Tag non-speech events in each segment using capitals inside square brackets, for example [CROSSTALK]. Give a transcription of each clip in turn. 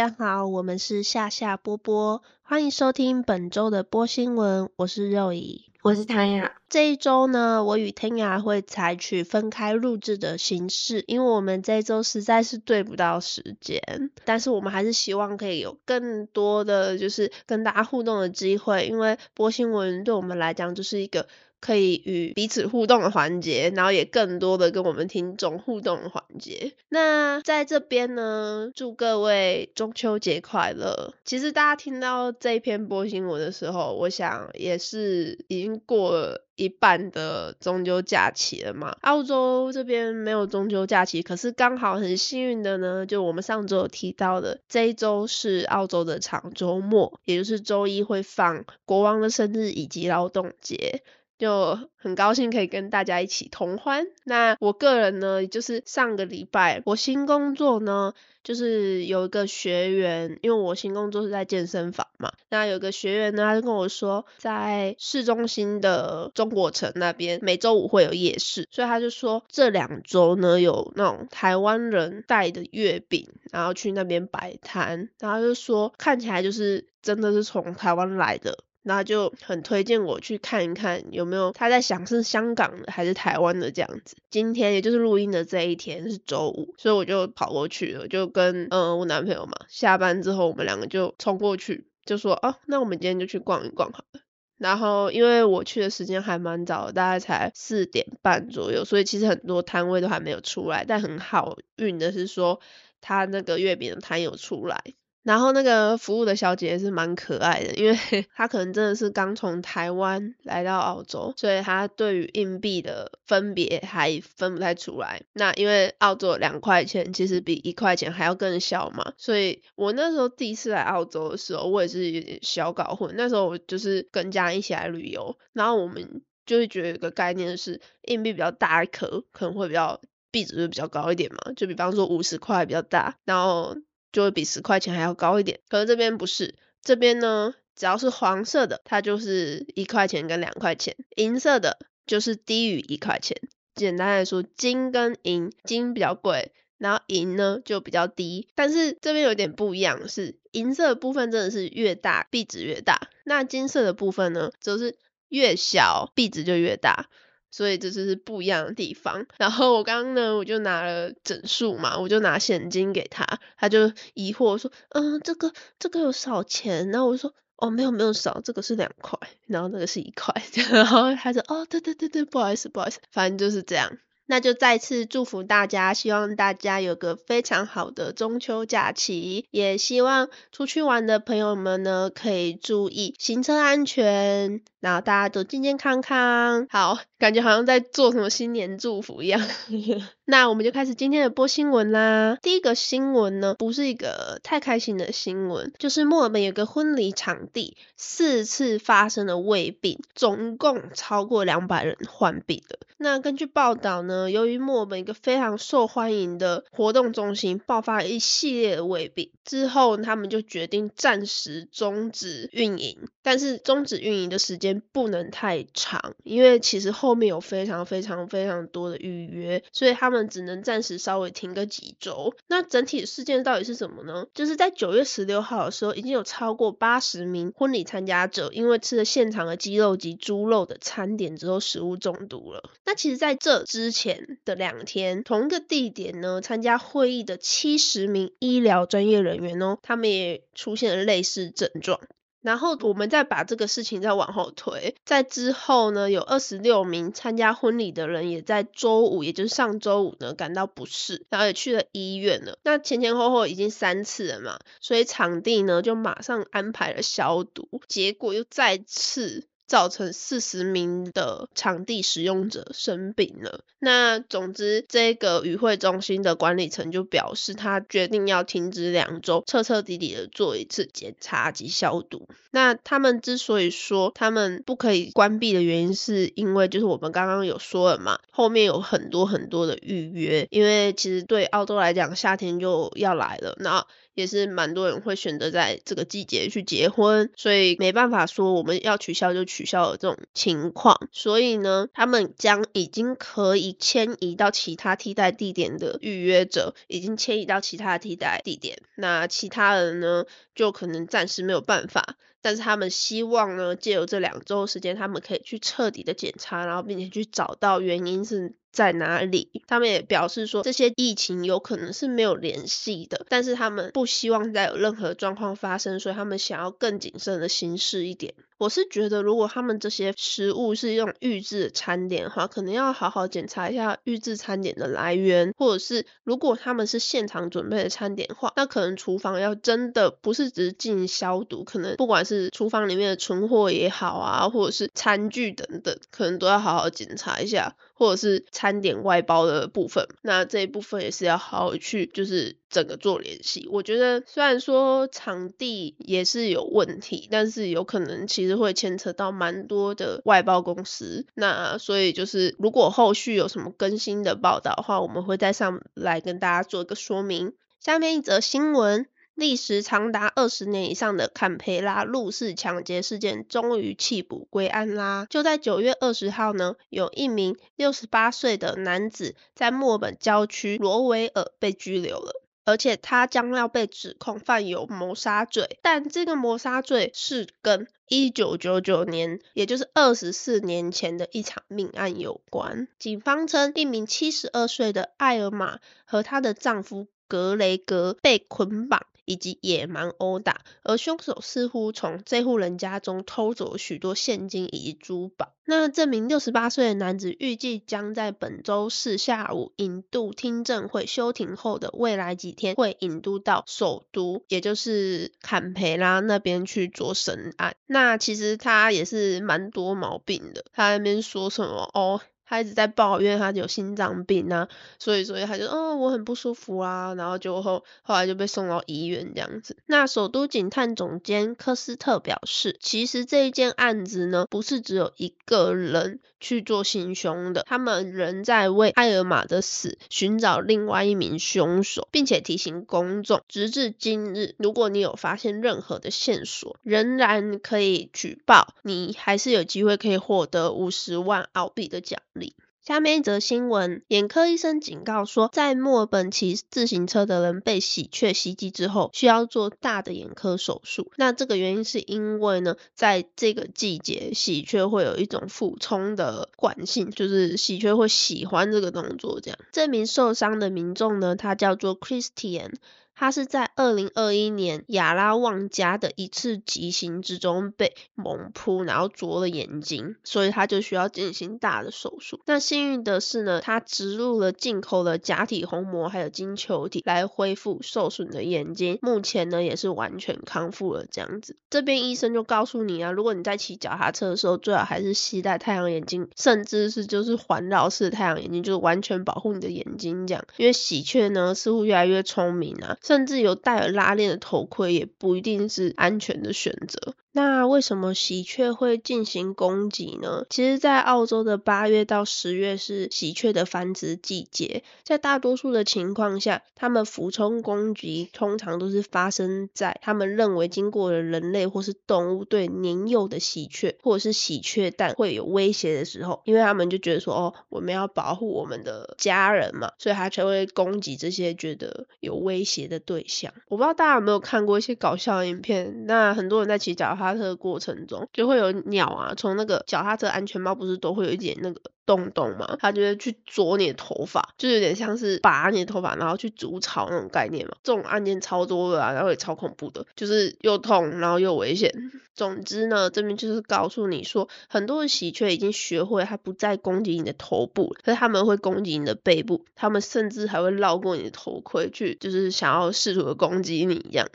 家好，我们是夏夏波波，欢迎收听本周的波新闻。我是肉姨，我是汤雅。这一周呢，我与天雅会采取分开录制的形式，因为我们这一周实在是对不到时间。但是我们还是希望可以有更多的就是跟大家互动的机会，因为播新闻对我们来讲就是一个。可以与彼此互动的环节，然后也更多的跟我们听众互动的环节。那在这边呢，祝各位中秋节快乐。其实大家听到这一篇播新闻的时候，我想也是已经过了一半的中秋假期了嘛。澳洲这边没有中秋假期，可是刚好很幸运的呢，就我们上周有提到的，这一周是澳洲的长周末，也就是周一会放国王的生日以及劳动节。就很高兴可以跟大家一起同欢。那我个人呢，就是上个礼拜我新工作呢，就是有一个学员，因为我新工作是在健身房嘛。那有个学员呢，他就跟我说，在市中心的中国城那边，每周五会有夜市，所以他就说这两周呢，有那种台湾人带的月饼，然后去那边摆摊，然后就说看起来就是真的是从台湾来的。那就很推荐我去看一看有没有他在想是香港的还是台湾的这样子。今天也就是录音的这一天是周五，所以我就跑过去了，就跟嗯我男朋友嘛，下班之后我们两个就冲过去，就说哦，那我们今天就去逛一逛好了。然后因为我去的时间还蛮早，大概才四点半左右，所以其实很多摊位都还没有出来。但很好运的是说，他那个月饼的摊有出来。然后那个服务的小姐姐是蛮可爱的，因为 [LAUGHS] 她可能真的是刚从台湾来到澳洲，所以她对于硬币的分别还分不太出来。那因为澳洲两块钱其实比一块钱还要更小嘛，所以我那时候第一次来澳洲的时候，我也是有点小搞混。那时候我就是跟家人一起来旅游，然后我们就会觉得有个概念是硬币比较大一颗，可能会比较币值会比较高一点嘛。就比方说五十块比较大，然后。就会比十块钱还要高一点，可是这边不是，这边呢，只要是黄色的，它就是一块钱跟两块钱，银色的就是低于一块钱。简单来说，金跟银，金比较贵，然后银呢就比较低。但是这边有点不一样，是银色的部分真的是越大币值越大，那金色的部分呢，则是越小币值就越大。所以这就是不一样的地方。然后我刚刚呢，我就拿了整数嘛，我就拿现金给他，他就疑惑说，嗯，这个这个有少钱？然后我说，哦，没有没有少，这个是两块，然后那个是一块。[LAUGHS] 然后他说，哦，对对对对，不好意思不好意思，反正就是这样。那就再次祝福大家，希望大家有个非常好的中秋假期，也希望出去玩的朋友们呢，可以注意行车安全。然后大家都健健康康，好，感觉好像在做什么新年祝福一样。[LAUGHS] 那我们就开始今天的播新闻啦。第一个新闻呢，不是一个太开心的新闻，就是墨尔本有个婚礼场地四次发生了胃病，总共超过两百人患病了。那根据报道呢，由于墨尔本一个非常受欢迎的活动中心爆发了一系列的胃病，之后他们就决定暂时终止运营，但是终止运营的时间。不能太长，因为其实后面有非常非常非常多的预约，所以他们只能暂时稍微停个几周。那整体事件到底是什么呢？就是在九月十六号的时候，已经有超过八十名婚礼参加者因为吃了现场的鸡肉及猪肉的餐点之后食物中毒了。那其实在这之前的两天，同一个地点呢，参加会议的七十名医疗专业人员哦，他们也出现了类似症状。然后我们再把这个事情再往后推，在之后呢，有二十六名参加婚礼的人也在周五，也就是上周五呢感到不适，然后也去了医院了。那前前后后已经三次了嘛，所以场地呢就马上安排了消毒，结果又再次。造成四十名的场地使用者生病了。那总之，这个与会中心的管理层就表示，他决定要停止两周，彻彻底底的做一次检查及消毒。那他们之所以说他们不可以关闭的原因，是因为就是我们刚刚有说了嘛，后面有很多很多的预约，因为其实对澳洲来讲，夏天就要来了。那也是蛮多人会选择在这个季节去结婚，所以没办法说我们要取消就取。消的这种情况，所以呢，他们将已经可以迁移到其他替代地点的预约者，已经迁移到其他替代地点，那其他人呢，就可能暂时没有办法。但是他们希望呢，借由这两周时间，他们可以去彻底的检查，然后并且去找到原因是在哪里。他们也表示说，这些疫情有可能是没有联系的，但是他们不希望再有任何状况发生，所以他们想要更谨慎的行事一点。我是觉得，如果他们这些食物是用预制餐点的话，可能要好好检查一下预制餐点的来源，或者是如果他们是现场准备的餐点的话，那可能厨房要真的不是只是进行消毒，可能不管是厨房里面的存货也好啊，或者是餐具等等，可能都要好好检查一下，或者是餐点外包的部分，那这一部分也是要好好去就是整个做联系。我觉得虽然说场地也是有问题，但是有可能其实。会牵扯到蛮多的外包公司，那所以就是如果后续有什么更新的报道的话，我们会再上来跟大家做一个说明。下面一则新闻，历时长达二十年以上的坎培拉入室抢劫事件终于弃捕归案啦！就在九月二十号呢，有一名六十八岁的男子在墨本郊区罗维尔被拘留了。而且他将要被指控犯有谋杀罪，但这个谋杀罪是跟一九九九年，也就是二十四年前的一场命案有关。警方称，一名七十二岁的艾尔玛和她的丈夫格雷格被捆绑。以及野蛮殴打，而凶手似乎从这户人家中偷走许多现金以及珠宝。那这名六十八岁的男子预计将在本周四下午引渡听证会休庭后的未来几天，会引渡到首都，也就是坎培拉那边去做审案。那其实他也是蛮多毛病的，他那边说什么哦？他一直在抱怨他有心脏病啊，所以所以他就哦我很不舒服啊，然后就后后来就被送到医院这样子。那首都警探总监科斯特表示，其实这一件案子呢，不是只有一个人去做行凶的，他们仍在为艾尔玛的死寻找另外一名凶手，并且提醒公众，直至今日，如果你有发现任何的线索，仍然可以举报，你还是有机会可以获得五十万澳币的奖励。下面一则新闻，眼科医生警告说，在墨尔本骑自行车的人被喜鹊袭击之后，需要做大的眼科手术。那这个原因是因为呢，在这个季节，喜鹊会有一种俯冲的惯性，就是喜鹊会喜欢这个动作。这样，这名受伤的民众呢，他叫做 Christian。他是在二零二一年亚拉旺加的一次急行之中被猛扑，然后啄了眼睛，所以他就需要进行大的手术。那幸运的是呢，他植入了进口的假体虹膜还有晶球体来恢复受损的眼睛，目前呢也是完全康复了这样子。这边医生就告诉你啊，如果你在骑脚踏车的时候，最好还是携带太阳眼镜，甚至是就是环绕式太阳眼镜，就是完全保护你的眼睛这样。因为喜鹊呢似乎越来越聪明啊。甚至有戴有拉链的头盔也不一定是安全的选择。那为什么喜鹊会进行攻击呢？其实，在澳洲的八月到十月是喜鹊的繁殖季节，在大多数的情况下，它们俯冲攻击通常都是发生在他们认为经过了人类或是动物对年幼的喜鹊或者是喜鹊蛋会有威胁的时候，因为他们就觉得说，哦，我们要保护我们的家人嘛，所以它才会攻击这些觉得有威胁的对象。我不知道大家有没有看过一些搞笑影片，那很多人在骑脚。踏车过程中就会有鸟啊，从那个脚踏车安全帽不是都会有一点那个洞洞嘛，它就会去啄你的头发，就有点像是拔你的头发，然后去筑巢那种概念嘛。这种案件超多的啊，然后也超恐怖的，就是又痛然后又危险。[LAUGHS] 总之呢，这边就是告诉你说，很多的喜鹊已经学会它不再攻击你的头部，可是他们会攻击你的背部，他们甚至还会绕过你的头盔去，就是想要试图的攻击你一样。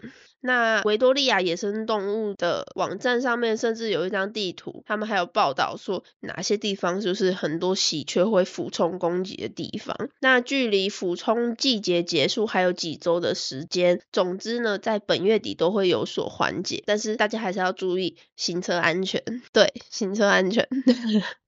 那维多利亚野生动物的网站上面甚至有一张地图，他们还有报道说哪些地方就是很多喜鹊会俯冲攻击的地方。那距离俯冲季节结束还有几周的时间，总之呢，在本月底都会有所缓解，但是大家还是要注意行车安全。对，行车安全。[LAUGHS]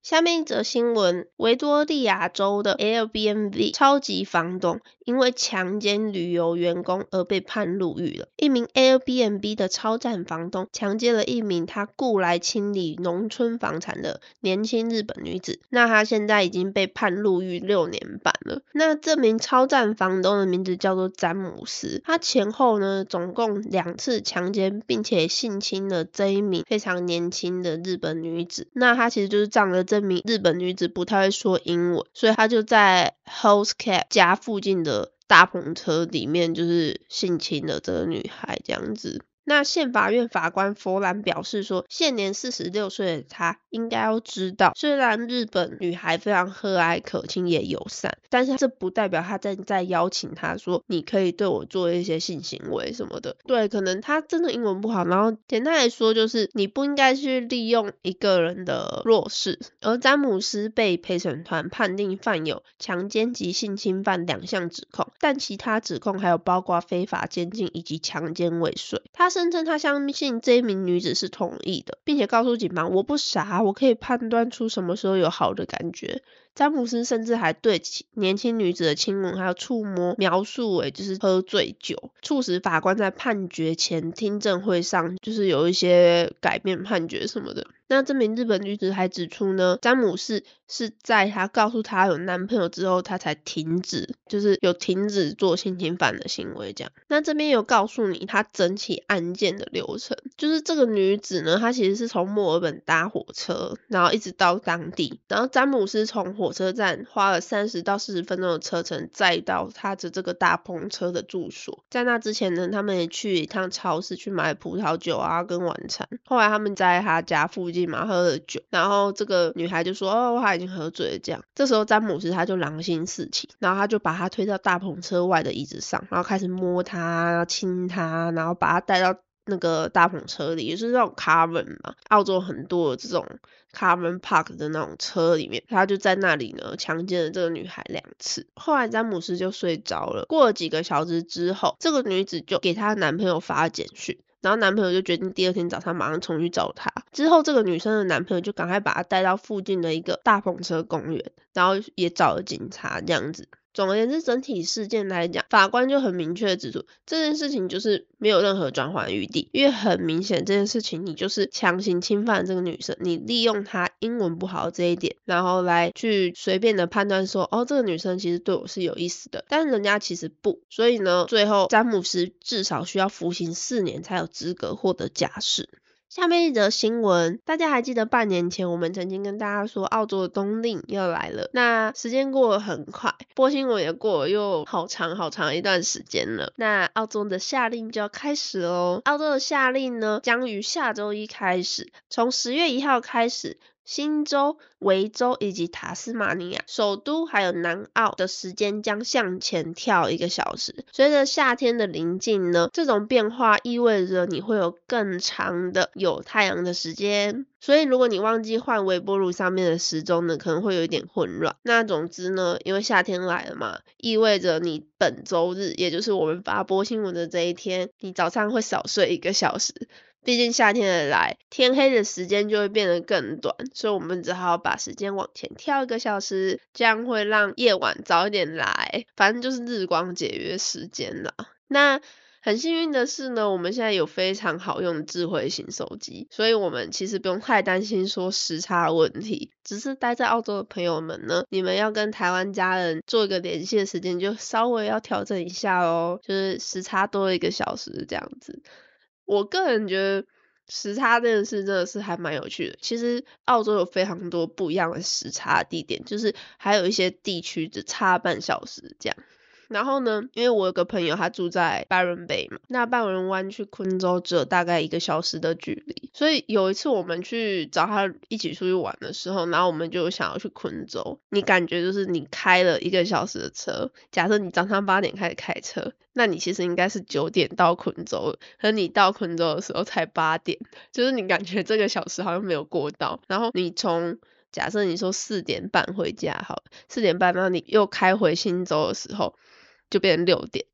下面一则新闻：维多利亚州的 Airbnb 超级房东因为强奸旅游员工而被判入狱了。一名 Airbnb 的超赞房东强奸了一名他雇来清理农村房产的年轻日本女子，那他他现在已经被判入狱六年半了。那这名超赞房东的名字叫做詹姆斯，他前后呢总共两次强奸并且性侵了这一名非常年轻的日本女子。那他其实就是仗着这名日本女子不太会说英文，所以他就在 h o s e Cap 家附近的。大篷车里面就是性侵了这个女孩这样子。那县法院法官佛兰表示说，现年四十六岁的他应该要知道，虽然日本女孩非常和蔼可亲也友善，但是这不代表他正在邀请他说，你可以对我做一些性行为什么的。对，可能他真的英文不好，然后简单来说就是你不应该去利用一个人的弱势。而詹姆斯被陪审团判定犯有强奸及性侵犯两项指控，但其他指控还有包括非法监禁以及强奸未遂。他声称他相信这一名女子是同意的，并且告诉警方：“我不傻，我可以判断出什么时候有好的感觉。”詹姆斯甚至还对年轻女子的亲吻还有触摸描述为就是喝醉酒，促使法官在判决前听证会上就是有一些改变判决什么的。那这名日本女子还指出呢，詹姆斯是在她告诉她有男朋友之后，她才停止，就是有停止做性侵犯的行为这样。那这边有告诉你她整起案件的流程，就是这个女子呢，她其实是从墨尔本搭火车，然后一直到当地，然后詹姆斯从火车站花了三十到四十分钟的车程，再到他的这个大篷车的住所。在那之前呢，他们也去一趟超市去买葡萄酒啊跟晚餐。后来他们在他家附近。嘛喝了酒，然后这个女孩就说哦，她已经喝醉了。这样，这时候詹姆斯他就狼心四起，然后他就把她推到大篷车外的椅子上，然后开始摸她、亲她，然后把她带到那个大篷车里，也是那种 caravan 嘛，澳洲很多这种 caravan park 的那种车里面，他就在那里呢强奸了这个女孩两次。后来詹姆斯就睡着了。过了几个小时之后，这个女子就给她男朋友发简讯。然后男朋友就决定第二天早上马上冲去找她。之后这个女生的男朋友就赶快把她带到附近的一个大篷车公园，然后也找了警察这样子。总而言之，整体事件来讲，法官就很明确的指出，这件事情就是没有任何转圜余地，因为很明显这件事情你就是强行侵犯这个女生，你利用她英文不好这一点，然后来去随便的判断说，哦，这个女生其实对我是有意思的，但人家其实不，所以呢，最后詹姆斯至少需要服刑四年才有资格获得假释。下面一则新闻，大家还记得半年前我们曾经跟大家说澳洲的冬令要来了，那时间过得很快，播新闻也过了又好长好长一段时间了，那澳洲的夏令就要开始喽。澳洲的夏令呢将于下周一开始，从十月一号开始。新州、维州以及塔斯马尼亚首都还有南澳的时间将向前跳一个小时。随着夏天的临近呢，这种变化意味着你会有更长的有太阳的时间。所以如果你忘记换微波炉上面的时钟呢，可能会有一点混乱。那总之呢，因为夏天来了嘛，意味着你本周日，也就是我们发播新闻的这一天，你早上会少睡一个小时。毕竟夏天的来，天黑的时间就会变得更短，所以我们只好把时间往前跳一个小时，这样会让夜晚早一点来。反正就是日光节约时间啦。那很幸运的是呢，我们现在有非常好用的智慧型手机，所以我们其实不用太担心说时差问题。只是待在澳洲的朋友们呢，你们要跟台湾家人做一个联系的时间，就稍微要调整一下哦，就是时差多一个小时这样子。我个人觉得时差这件事真的是还蛮有趣的。其实澳洲有非常多不一样的时差地点，就是还有一些地区只差半小时这样。然后呢，因为我有个朋友他住在拜伦贝嘛，那拜伦湾去昆州只有大概一个小时的距离，所以有一次我们去找他一起出去玩的时候，然后我们就想要去昆州。你感觉就是你开了一个小时的车，假设你早上八点开始开车，那你其实应该是九点到昆州，可你到昆州的时候才八点，就是你感觉这个小时好像没有过到。然后你从假设你说四点半回家，好，四点半，然后你又开回新州的时候。就变成六点，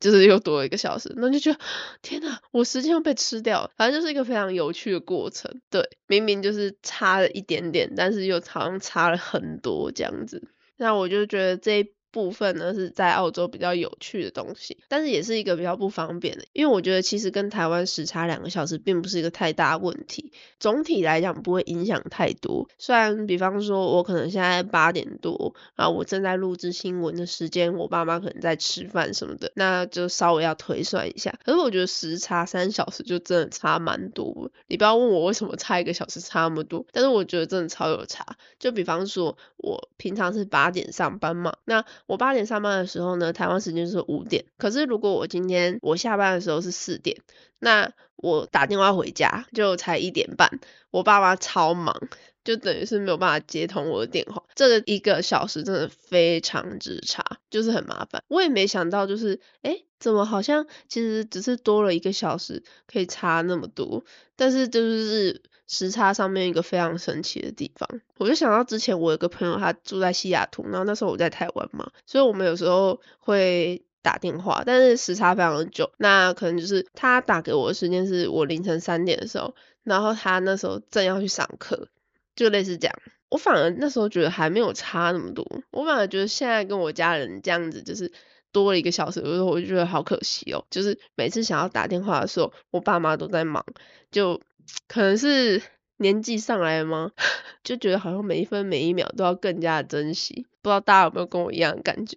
就是又多了一个小时，那就觉得天哪，我时间又被吃掉了。反正就是一个非常有趣的过程，对，明明就是差了一点点，但是又好像差了很多这样子。那我就觉得这。部分呢是在澳洲比较有趣的东西，但是也是一个比较不方便的，因为我觉得其实跟台湾时差两个小时并不是一个太大问题，总体来讲不会影响太多。虽然比方说我可能现在八点多，然后我正在录制新闻的时间，我爸妈可能在吃饭什么的，那就稍微要推算一下。可是我觉得时差三小时就真的差蛮多，你不要问我为什么差一个小时差那么多，但是我觉得真的超有差。就比方说我平常是八点上班嘛，那我八点上班的时候呢，台湾时间是五点。可是如果我今天我下班的时候是四点，那我打电话回家就才一点半，我爸妈超忙，就等于是没有办法接通我的电话。这个一个小时真的非常之差，就是很麻烦。我也没想到，就是哎，怎么好像其实只是多了一个小时，可以差那么多，但是就是时差上面一个非常神奇的地方。我就想到之前我有个朋友，他住在西雅图，然后那时候我在台湾嘛，所以我们有时候会。打电话，但是时差非常的久，那可能就是他打给我的时间是我凌晨三点的时候，然后他那时候正要去上课，就类似这样。我反而那时候觉得还没有差那么多，我反而觉得现在跟我家人这样子就是多了一个小时，我就觉得好可惜哦。就是每次想要打电话的时候，我爸妈都在忙，就可能是年纪上来了吗？[LAUGHS] 就觉得好像每一分每一秒都要更加的珍惜。不知道大家有没有跟我一样的感觉？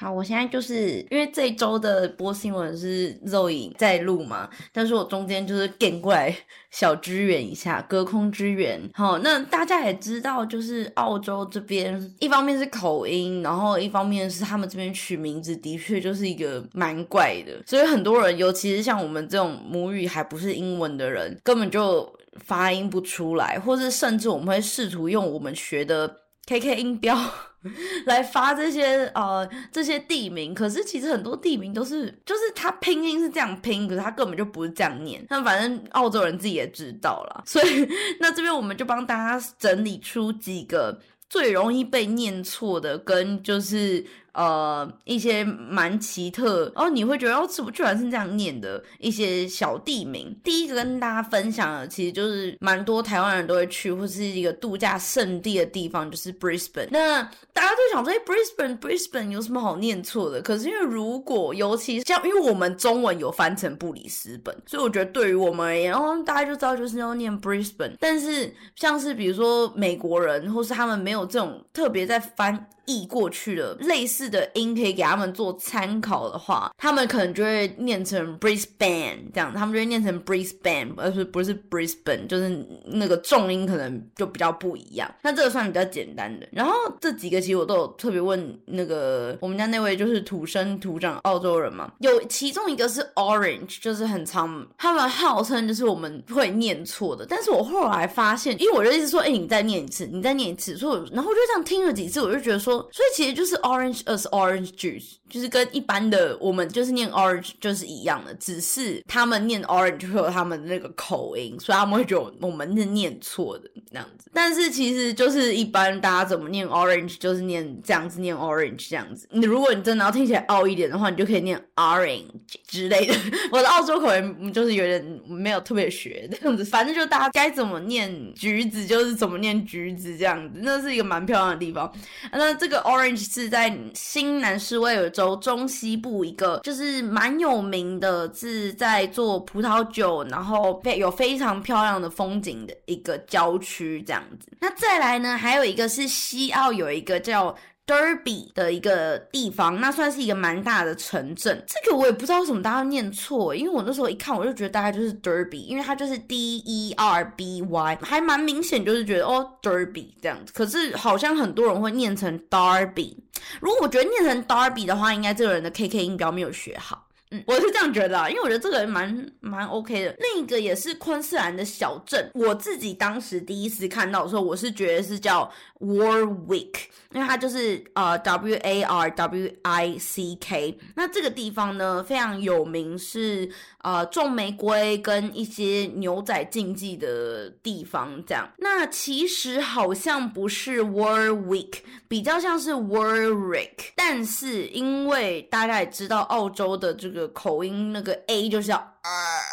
好，我现在就是因为这周的播新闻是肉影在录嘛，但是我中间就是点过来小支援一下，隔空支援。好，那大家也知道，就是澳洲这边一方面是口音，然后一方面是他们这边取名字的确就是一个蛮怪的，所以很多人，尤其是像我们这种母语还不是英文的人，根本就发音不出来，或是甚至我们会试图用我们学的 KK 音标。[LAUGHS] 来发这些呃这些地名，可是其实很多地名都是，就是它拼音是这样拼，可是它根本就不是这样念。那反正澳洲人自己也知道了，[LAUGHS] 所以那这边我们就帮大家整理出几个最容易被念错的，跟就是。呃，一些蛮奇特，哦，你会觉得哦，怎么居然是这样念的一些小地名。第一个跟大家分享的，其实就是蛮多台湾人都会去，或是一个度假胜地的地方，就是 Brisbane。那大家都想说，哎，Brisbane，Brisbane 有什么好念错的？可是因为如果，尤其像，因为我们中文有翻成布里斯本，所以我觉得对于我们而言，哦，大家就知道就是要念 Brisbane。但是像是比如说美国人，或是他们没有这种特别在翻。译过去的类似的音可以给他们做参考的话，他们可能就会念成 Brisbane 这样，他们就会念成 Brisbane，而不是不是 Brisbane，就是那个重音可能就比较不一样。那这个算比较简单的。然后这几个其实我都有特别问那个我们家那位就是土生土长澳洲人嘛，有其中一个是 Orange，就是很常，他们号称就是我们会念错的。但是我后来发现，因为我就一直说，哎，你再念一次，你再念一次，所以然后就这样听了几次，我就觉得说。所以其实就是 orange as orange juice，就是跟一般的我们就是念 orange 就是一样的，只是他们念 orange 会有他们那个口音，所以他们会觉得我们是念错的那样子。但是其实就是一般大家怎么念 orange 就是念这样子念 orange 这样子。你如果你真的要听起来傲一点的话，你就可以念 orange 之类的。我的澳洲口音就是有点没有特别学这样子，反正就大家该怎么念橘子就是怎么念橘子这样子，那是一个蛮漂亮的地方。那这。个 Orange 是在新南斯威尔州中西部一个，就是蛮有名的，是在做葡萄酒，然后配有非常漂亮的风景的一个郊区这样子。那再来呢，还有一个是西澳有一个叫。Derby 的一个地方，那算是一个蛮大的城镇。这个我也不知道为什么大家念错，因为我那时候一看，我就觉得大概就是 Derby，因为它就是 D E R B Y，还蛮明显，就是觉得哦 Derby 这样子。可是好像很多人会念成 Darby。如果我觉得念成 Darby 的话，应该这个人的 K K 音标没有学好。嗯，我是这样觉得啊，因为我觉得这个蛮蛮 OK 的。另一个也是昆士兰的小镇，我自己当时第一次看到的时候，我是觉得是叫 Warwick，因为它就是呃 W A R W I C K。那这个地方呢非常有名，是呃种玫瑰跟一些牛仔竞技的地方。这样，那其实好像不是 Warwick，比较像是 Warwick，但是因为大家也知道澳洲的这个。口音那个 A 就是要，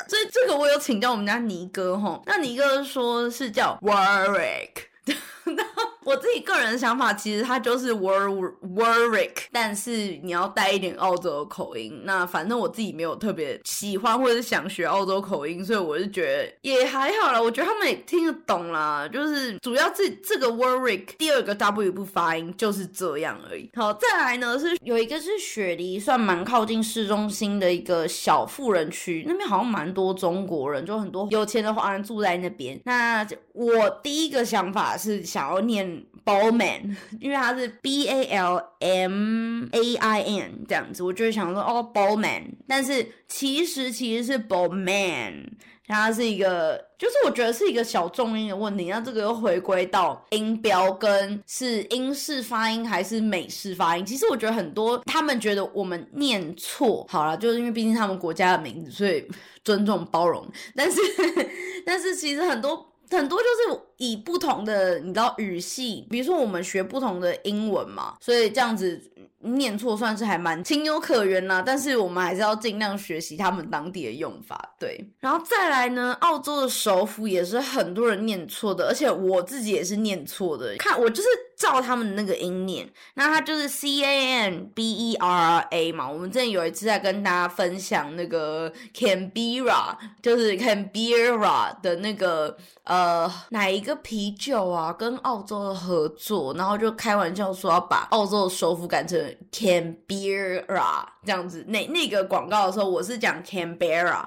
所以这个我有请教我们家尼哥哈，那尼哥说是叫 Warwick，[LAUGHS] [LAUGHS] 我自己个人的想法，其实它就是 War Warwick，但是你要带一点澳洲口音。那反正我自己没有特别喜欢或者是想学澳洲口音，所以我就觉得也还好啦。我觉得他们也听得懂啦，就是主要这这个 Warwick 第二个 W 不发音就是这样而已。好，再来呢是有一个是雪梨，算蛮靠近市中心的一个小富人区，那边好像蛮多中国人，就很多有钱的华人住在那边。那我第一个想法是想要念 Bowman，因为它是 B A L M A I N 这样子，我就想说哦 Bowman，但是其实其实是 Bowman。它是一个，就是我觉得是一个小重音的问题。那这个又回归到音标跟是英式发音还是美式发音。其实我觉得很多他们觉得我们念错，好了，就是因为毕竟他们国家的名字，所以尊重包容。但是，[LAUGHS] 但是其实很多。很多就是以不同的，你知道语系，比如说我们学不同的英文嘛，所以这样子念错算是还蛮情有可原啦。但是我们还是要尽量学习他们当地的用法，对。然后再来呢，澳洲的首府也是很多人念错的，而且我自己也是念错的。看我就是。照他们那个音念，那它就是 C A N B E R A 嘛。我们之前有一次在跟大家分享那个 Canberra，就是 Canberra 的那个呃哪一个啤酒啊，跟澳洲的合作，然后就开玩笑说要把澳洲的首府改成 Canberra 这样子。那那个广告的时候，我是讲 Canberra，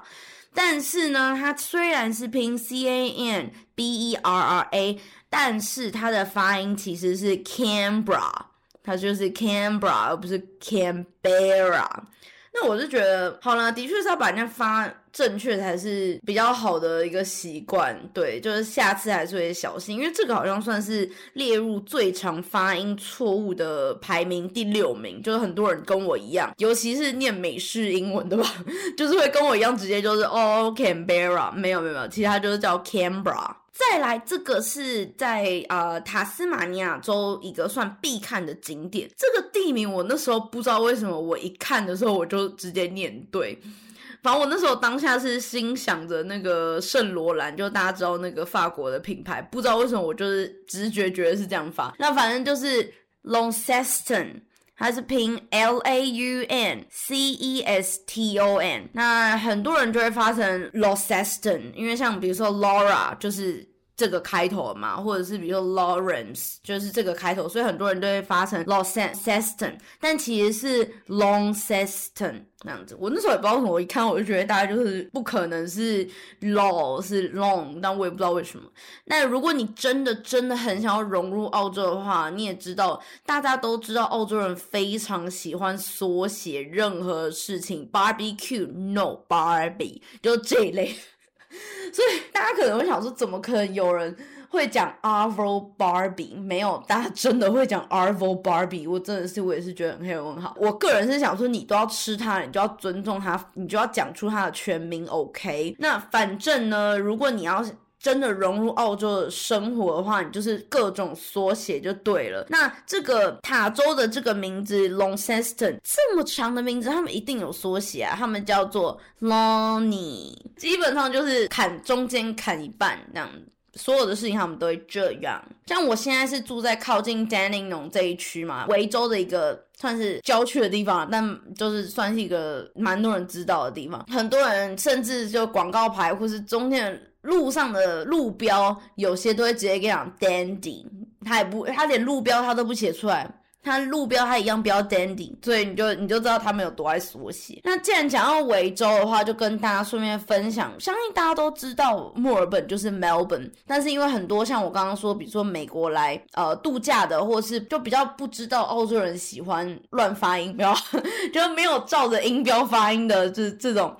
但是呢，它虽然是拼 C A N B E R R A。但是它的发音其实是 Canberra，它就是 Canberra，而不是 Canberra。那我是觉得，好了，的确是要把人家发正确才是比较好的一个习惯。对，就是下次还是会小心，因为这个好像算是列入最常发音错误的排名第六名。就是很多人跟我一样，尤其是念美式英文的吧，[LAUGHS] 就是会跟我一样，直接就是哦 Canberra，没有没有没有，其他就是叫 Canberra。再来，这个是在呃塔斯马尼亚州一个算必看的景点。这个地名我那时候不知道为什么，我一看的时候我就直接念对。反正我那时候当下是心想着那个圣罗兰，就大家知道那个法国的品牌，不知道为什么我就是直觉觉得是这样发。那反正就是 Launceston，它是拼 L A U N C E S T O N。那很多人就会发成 Launceston，因为像比如说 Laura 就是。这个开头嘛，或者是比如说 Lawrence，就是这个开头，所以很多人都会发成 Launceston，但其实是 Launceston 那样子。我那时候也不知道什么，我一看我就觉得大家就是不可能是 Law 是 Long，但我也不知道为什么。那如果你真的真的很想要融入澳洲的话，你也知道，大家都知道澳洲人非常喜欢缩写任何事情，Barbecue No Barbie，就这一类。[LAUGHS] 所以大家可能会想说，怎么可能有人会讲 Arvo Barbie？没有，大家真的会讲 Arvo Barbie？我真的是，我也是觉得很黑问号。我个人是想说，你都要吃它，你就要尊重它，你就要讲出它的全名。OK？那反正呢，如果你要。真的融入澳洲的生活的话，你就是各种缩写就对了。那这个塔州的这个名字 l o n g s e s t o n 这么长的名字，他们一定有缩写啊，他们叫做 Lonny，基本上就是砍中间砍一半这样，所有的事情他们都会这样。像我现在是住在靠近 Dandenong 这一区嘛，维州的一个算是郊区的地方，但就是算是一个蛮多人知道的地方，很多人甚至就广告牌或是中间。路上的路标有些都会直接跟你讲 dandy，他也不，他连路标他都不写出来，他路标他一样标 dandy，所以你就你就知道他们有多爱缩写。那既然讲到维州的话，就跟大家顺便分享，相信大家都知道墨尔本就是 Melbourne，但是因为很多像我刚刚说，比如说美国来呃度假的，或是就比较不知道澳洲人喜欢乱发音，没有，[LAUGHS] 就没有照着音标发音的，就是这种。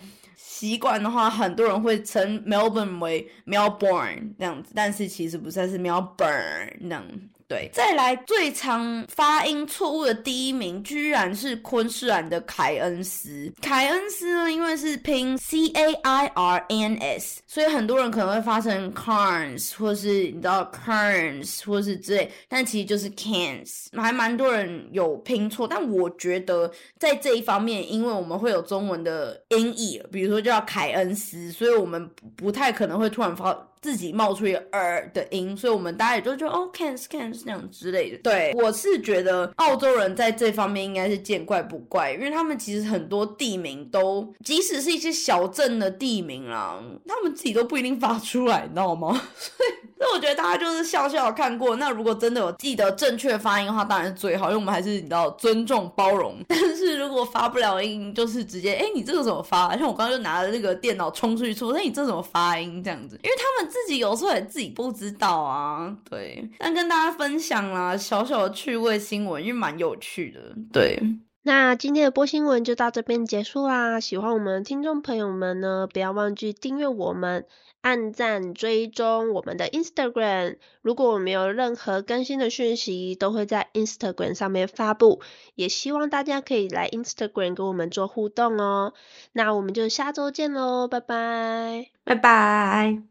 习惯的话，很多人会称 Melbourne 为 Melbourne 这样子，但是其实不算，是 Melbourne 那样。对，再来最常发音错误的第一名，居然是昆士兰的凯恩斯。凯恩斯呢，因为是拼 C A I R N S，所以很多人可能会发成 Carns，或是你知道 Carns，或是之类，但其实就是 Cans，还蛮多人有拼错。但我觉得在这一方面，因为我们会有中文的音译，比如说叫凯恩斯，所以我们不太可能会突然发。自己冒出一个儿的音，所以我们大家也就觉得哦，cans cans 那样之类的。对我是觉得澳洲人在这方面应该是见怪不怪，因为他们其实很多地名都，即使是一些小镇的地名啦，他们自己都不一定发出来，你知道吗？[LAUGHS] 所以，所以我觉得大家就是笑笑看过。那如果真的有记得正确发音的话，当然是最好，因为我们还是你知道尊重包容。但是如果发不了音，就是直接哎，你这个怎么发？像我刚刚就拿着那个电脑冲出去说，那，你这怎么发音？这样子，因为他们自己有时候也自己不知道啊。对，但跟大家分享啦，小小的趣味新闻，因为蛮有趣的。对，那今天的播新闻就到这边结束啦。喜欢我们的听众朋友们呢，不要忘记订阅我们。按赞追踪我们的 Instagram，如果我们有任何更新的讯息，都会在 Instagram 上面发布。也希望大家可以来 Instagram 跟我们做互动哦。那我们就下周见喽，拜拜，拜拜。